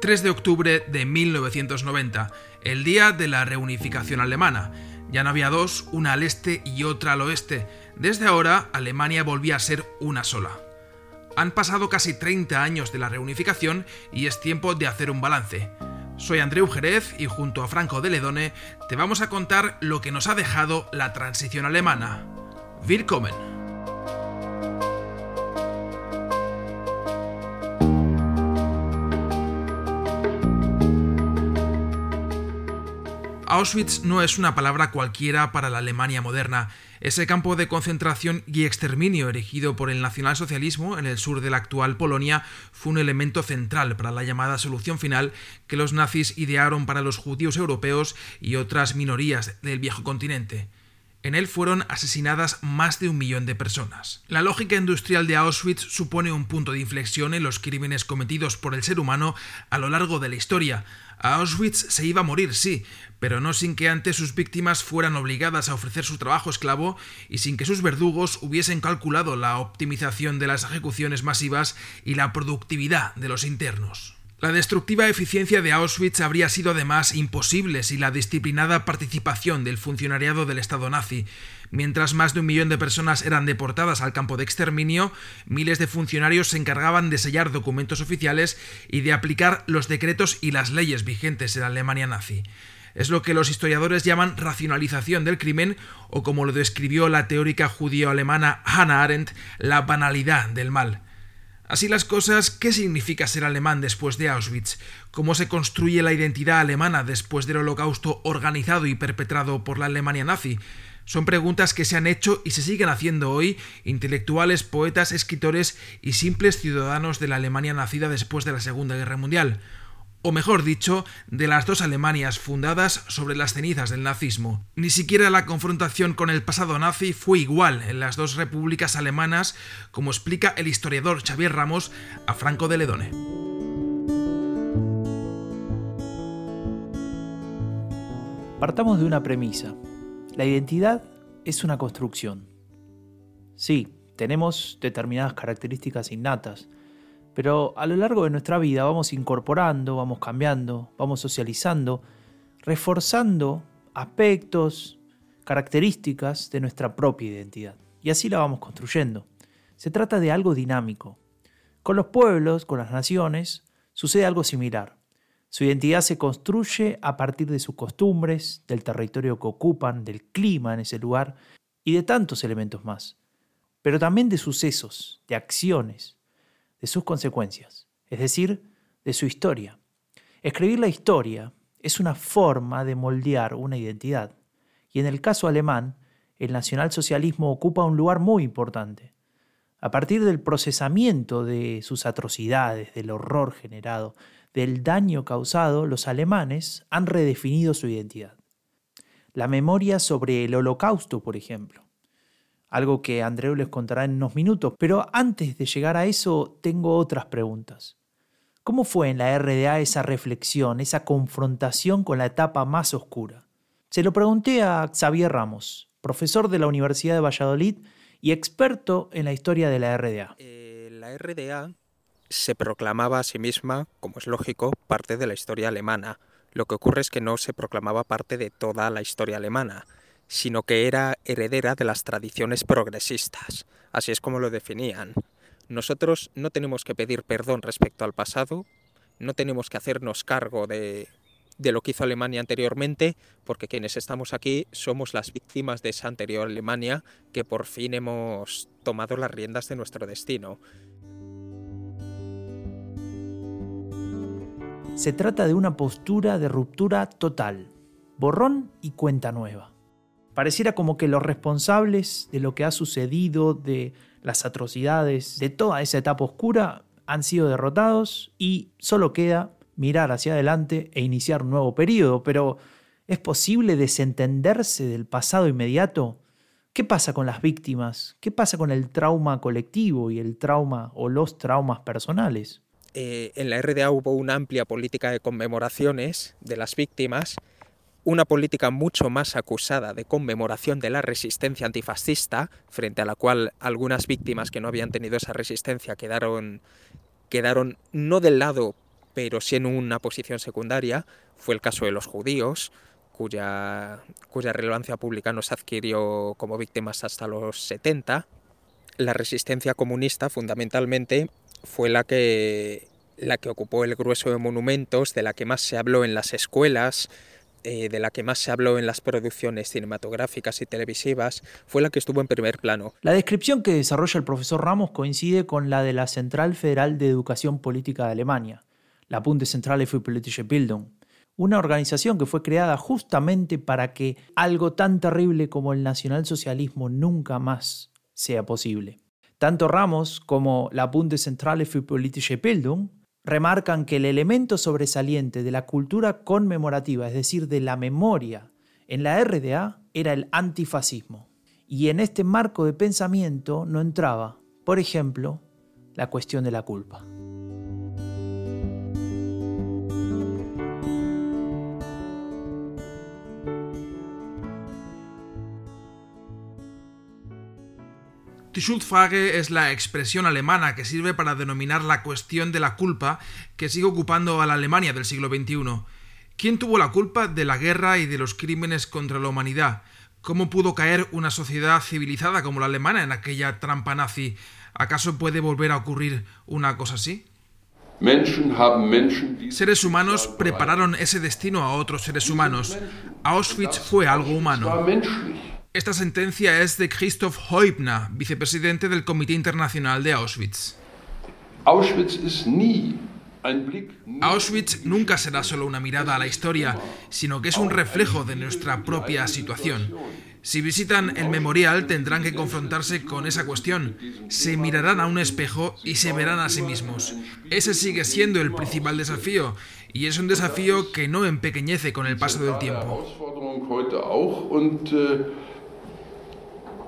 3 de octubre de 1990, el día de la reunificación alemana. Ya no había dos, una al este y otra al oeste. Desde ahora, Alemania volvía a ser una sola. Han pasado casi 30 años de la reunificación y es tiempo de hacer un balance. Soy Andreu Jerez y junto a Franco de Ledone te vamos a contar lo que nos ha dejado la transición alemana. Willkommen. Auschwitz no es una palabra cualquiera para la Alemania moderna. Ese campo de concentración y exterminio erigido por el nacionalsocialismo en el sur de la actual Polonia fue un elemento central para la llamada solución final que los nazis idearon para los judíos europeos y otras minorías del viejo continente. En él fueron asesinadas más de un millón de personas. La lógica industrial de Auschwitz supone un punto de inflexión en los crímenes cometidos por el ser humano a lo largo de la historia, Auschwitz se iba a morir, sí, pero no sin que antes sus víctimas fueran obligadas a ofrecer su trabajo esclavo y sin que sus verdugos hubiesen calculado la optimización de las ejecuciones masivas y la productividad de los internos. La destructiva eficiencia de Auschwitz habría sido además imposible sin la disciplinada participación del funcionariado del Estado nazi. Mientras más de un millón de personas eran deportadas al campo de exterminio, miles de funcionarios se encargaban de sellar documentos oficiales y de aplicar los decretos y las leyes vigentes en la Alemania nazi. Es lo que los historiadores llaman racionalización del crimen o como lo describió la teórica judío-alemana Hannah Arendt, la banalidad del mal. Así las cosas, ¿qué significa ser alemán después de Auschwitz? ¿Cómo se construye la identidad alemana después del holocausto organizado y perpetrado por la Alemania nazi? Son preguntas que se han hecho y se siguen haciendo hoy intelectuales, poetas, escritores y simples ciudadanos de la Alemania nacida después de la Segunda Guerra Mundial o mejor dicho, de las dos Alemanias fundadas sobre las cenizas del nazismo. Ni siquiera la confrontación con el pasado nazi fue igual en las dos repúblicas alemanas, como explica el historiador Xavier Ramos a Franco de Ledone. Partamos de una premisa. La identidad es una construcción. Sí, tenemos determinadas características innatas, pero a lo largo de nuestra vida vamos incorporando, vamos cambiando, vamos socializando, reforzando aspectos, características de nuestra propia identidad. Y así la vamos construyendo. Se trata de algo dinámico. Con los pueblos, con las naciones, sucede algo similar. Su identidad se construye a partir de sus costumbres, del territorio que ocupan, del clima en ese lugar y de tantos elementos más. Pero también de sucesos, de acciones, de sus consecuencias, es decir, de su historia. Escribir la historia es una forma de moldear una identidad, y en el caso alemán, el nacionalsocialismo ocupa un lugar muy importante. A partir del procesamiento de sus atrocidades, del horror generado, del daño causado, los alemanes han redefinido su identidad. La memoria sobre el holocausto, por ejemplo, algo que Andreu les contará en unos minutos. Pero antes de llegar a eso, tengo otras preguntas. ¿Cómo fue en la RDA esa reflexión, esa confrontación con la etapa más oscura? Se lo pregunté a Xavier Ramos, profesor de la Universidad de Valladolid y experto en la historia de la RDA. Eh, la RDA se proclamaba a sí misma, como es lógico, parte de la historia alemana. Lo que ocurre es que no se proclamaba parte de toda la historia alemana sino que era heredera de las tradiciones progresistas. Así es como lo definían. Nosotros no tenemos que pedir perdón respecto al pasado, no tenemos que hacernos cargo de, de lo que hizo Alemania anteriormente, porque quienes estamos aquí somos las víctimas de esa anterior Alemania que por fin hemos tomado las riendas de nuestro destino. Se trata de una postura de ruptura total, borrón y cuenta nueva. Pareciera como que los responsables de lo que ha sucedido, de las atrocidades, de toda esa etapa oscura, han sido derrotados y solo queda mirar hacia adelante e iniciar un nuevo periodo. Pero ¿es posible desentenderse del pasado inmediato? ¿Qué pasa con las víctimas? ¿Qué pasa con el trauma colectivo y el trauma o los traumas personales? Eh, en la RDA hubo una amplia política de conmemoraciones de las víctimas una política mucho más acusada de conmemoración de la resistencia antifascista, frente a la cual algunas víctimas que no habían tenido esa resistencia quedaron, quedaron no del lado pero sí en una posición secundaria. Fue el caso de los judíos, cuya, cuya relevancia pública no se adquirió como víctimas hasta los 70. La resistencia comunista fundamentalmente fue la que, la que ocupó el grueso de monumentos, de la que más se habló en las escuelas, eh, de la que más se habló en las producciones cinematográficas y televisivas, fue la que estuvo en primer plano. La descripción que desarrolla el profesor Ramos coincide con la de la Central Federal de Educación Política de Alemania, la Bundeszentrale für politische Bildung, una organización que fue creada justamente para que algo tan terrible como el nacionalsocialismo nunca más sea posible. Tanto Ramos como la Bundeszentrale für politische Bildung remarcan que el elemento sobresaliente de la cultura conmemorativa, es decir, de la memoria en la RDA, era el antifascismo. Y en este marco de pensamiento no entraba, por ejemplo, la cuestión de la culpa. Die Schuldfrage es la expresión alemana que sirve para denominar la cuestión de la culpa que sigue ocupando a la Alemania del siglo XXI. ¿Quién tuvo la culpa de la guerra y de los crímenes contra la humanidad? ¿Cómo pudo caer una sociedad civilizada como la alemana en aquella trampa nazi? ¿Acaso puede volver a ocurrir una cosa así? Seres humanos prepararon ese destino a otros seres humanos. Auschwitz fue algo humano. Esta sentencia es de Christoph Heubner, vicepresidente del Comité Internacional de Auschwitz. Auschwitz nunca será solo una mirada a la historia, sino que es un reflejo de nuestra propia situación. Si visitan el memorial tendrán que confrontarse con esa cuestión. Se mirarán a un espejo y se verán a sí mismos. Ese sigue siendo el principal desafío y es un desafío que no empequeñece con el paso del tiempo.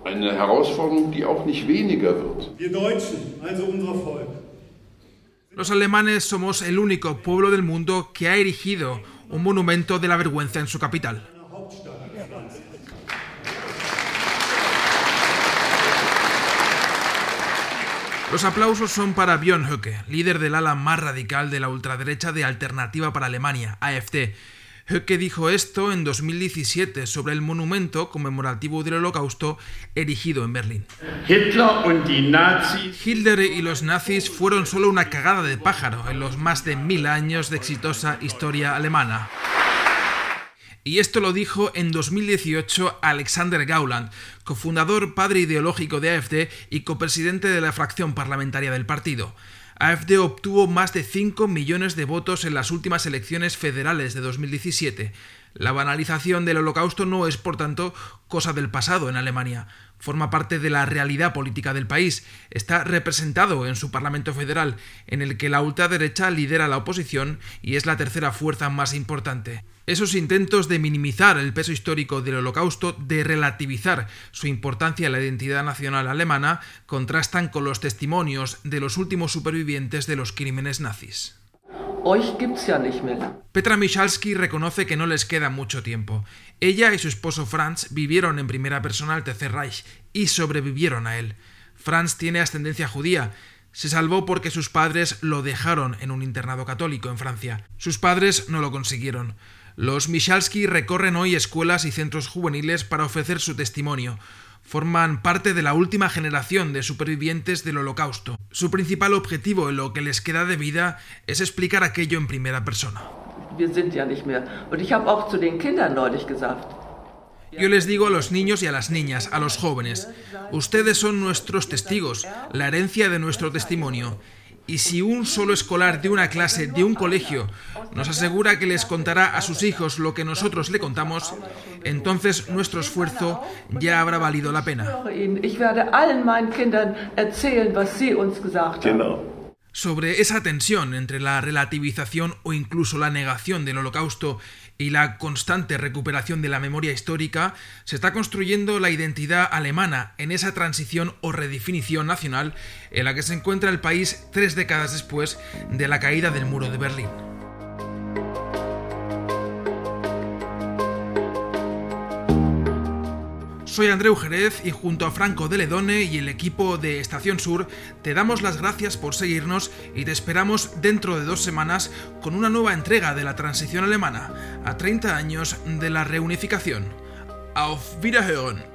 Eine Herausforderung, die auch nicht weniger wird. Los alemanes somos el único pueblo del mundo que ha erigido un monumento de la vergüenza en su capital. Los aplausos son para Björn Höcke, líder del ala más radical de la ultraderecha de Alternativa para Alemania, AfD, Höcke dijo esto en 2017 sobre el monumento conmemorativo del Holocausto erigido en Berlín. Hitler y los nazis fueron solo una cagada de pájaro en los más de mil años de exitosa historia alemana. Y esto lo dijo en 2018 Alexander Gauland, cofundador padre ideológico de AfD y copresidente de la fracción parlamentaria del partido. AfD obtuvo más de 5 millones de votos en las últimas elecciones federales de 2017. La banalización del holocausto no es, por tanto, cosa del pasado en Alemania. Forma parte de la realidad política del país. Está representado en su Parlamento Federal, en el que la ultraderecha lidera la oposición y es la tercera fuerza más importante. Esos intentos de minimizar el peso histórico del holocausto, de relativizar su importancia en la identidad nacional alemana, contrastan con los testimonios de los últimos supervivientes de los crímenes nazis. Petra Michalski reconoce que no les queda mucho tiempo. Ella y su esposo Franz vivieron en primera persona al Tercer Reich y sobrevivieron a él. Franz tiene ascendencia judía. Se salvó porque sus padres lo dejaron en un internado católico en Francia. Sus padres no lo consiguieron. Los Michalski recorren hoy escuelas y centros juveniles para ofrecer su testimonio. Forman parte de la última generación de supervivientes del Holocausto. Su principal objetivo en lo que les queda de vida es explicar aquello en primera persona. Yo les digo a los niños y a las niñas, a los jóvenes, ustedes son nuestros testigos, la herencia de nuestro testimonio. Y si un solo escolar de una clase, de un colegio, nos asegura que les contará a sus hijos lo que nosotros le contamos, entonces nuestro esfuerzo ya habrá valido la pena. Sobre esa tensión entre la relativización o incluso la negación del holocausto y la constante recuperación de la memoria histórica, se está construyendo la identidad alemana en esa transición o redefinición nacional en la que se encuentra el país tres décadas después de la caída del muro de Berlín. Soy Andreu Jerez y junto a Franco de Ledone y el equipo de Estación Sur te damos las gracias por seguirnos y te esperamos dentro de dos semanas con una nueva entrega de la transición alemana, a 30 años de la reunificación. Auf Wiederhören!